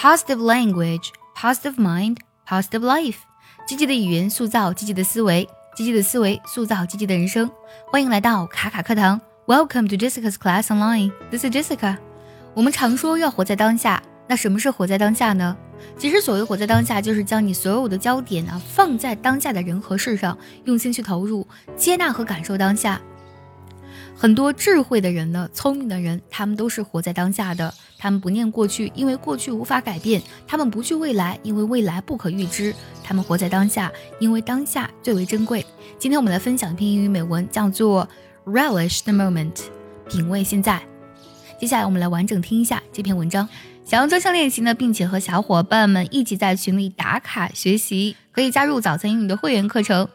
positive language, positive mind, positive life。积极的语言塑造积极的思维，积极的思维塑造积极的人生。欢迎来到卡卡课堂，Welcome to Jessica's Class Online. This is Jessica. 我们常说要活在当下，那什么是活在当下呢？其实所谓活在当下，就是将你所有的焦点啊放在当下的人和事上，用心去投入，接纳和感受当下。很多智慧的人呢，聪明的人，他们都是活在当下的。他们不念过去，因为过去无法改变；他们不惧未来，因为未来不可预知。他们活在当下，因为当下最为珍贵。今天我们来分享一篇英语美文，叫做 “Relish the moment”，品味现在。接下来我们来完整听一下这篇文章。想要专项练习呢，并且和小伙伴们一起在群里打卡学习，可以加入早餐英语的会员课程。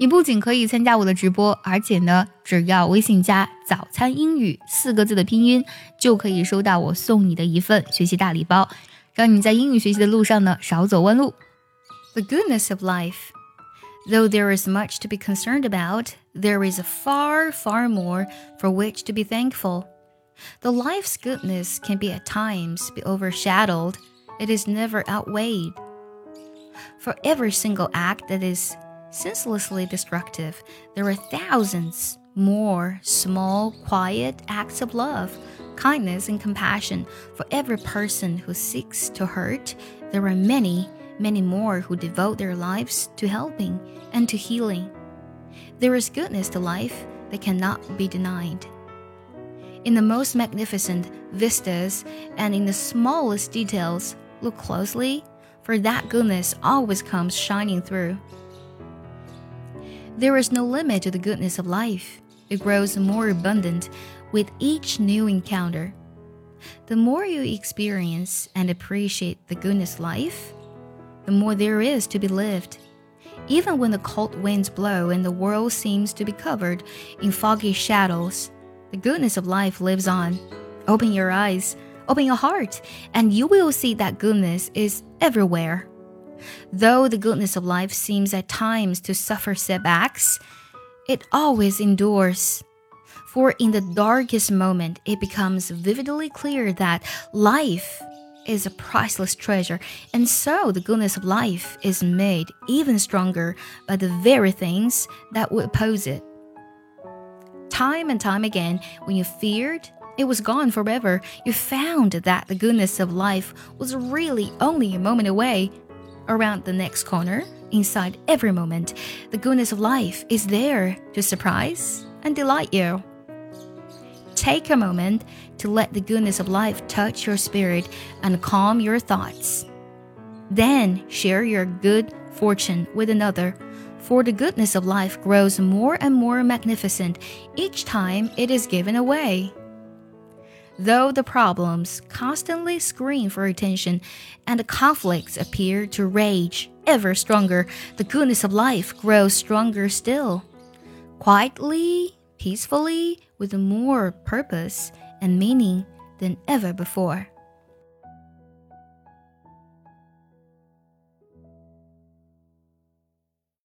你不仅可以参加我的直播，而且呢，只要微信加“早餐英语”四个字的拼音，就可以收到我送你的一份学习大礼包，让你在英语学习的路上呢少走弯路。The goodness of life. Though there is much to be concerned about, there is far, far more for which to be thankful. Though life's goodness can be at times be overshadowed, it is never outweighed. For every single act that is senselessly destructive, there are thousands more small, quiet acts of love, kindness, and compassion. For every person who seeks to hurt, there are many, many more who devote their lives to helping and to healing. There is goodness to life that cannot be denied in the most magnificent vistas and in the smallest details, look closely, for that goodness always comes shining through. There is no limit to the goodness of life. It grows more abundant with each new encounter. The more you experience and appreciate the goodness of life, the more there is to be lived. Even when the cold winds blow and the world seems to be covered in foggy shadows, the goodness of life lives on. Open your eyes, open your heart, and you will see that goodness is everywhere. Though the goodness of life seems at times to suffer setbacks, it always endures. For in the darkest moment, it becomes vividly clear that life is a priceless treasure, and so the goodness of life is made even stronger by the very things that would oppose it. Time and time again, when you feared it was gone forever, you found that the goodness of life was really only a moment away. Around the next corner, inside every moment, the goodness of life is there to surprise and delight you. Take a moment to let the goodness of life touch your spirit and calm your thoughts. Then share your good fortune with another for the goodness of life grows more and more magnificent each time it is given away. Though the problems constantly scream for attention and the conflicts appear to rage ever stronger, the goodness of life grows stronger still. Quietly, peacefully, with more purpose and meaning than ever before.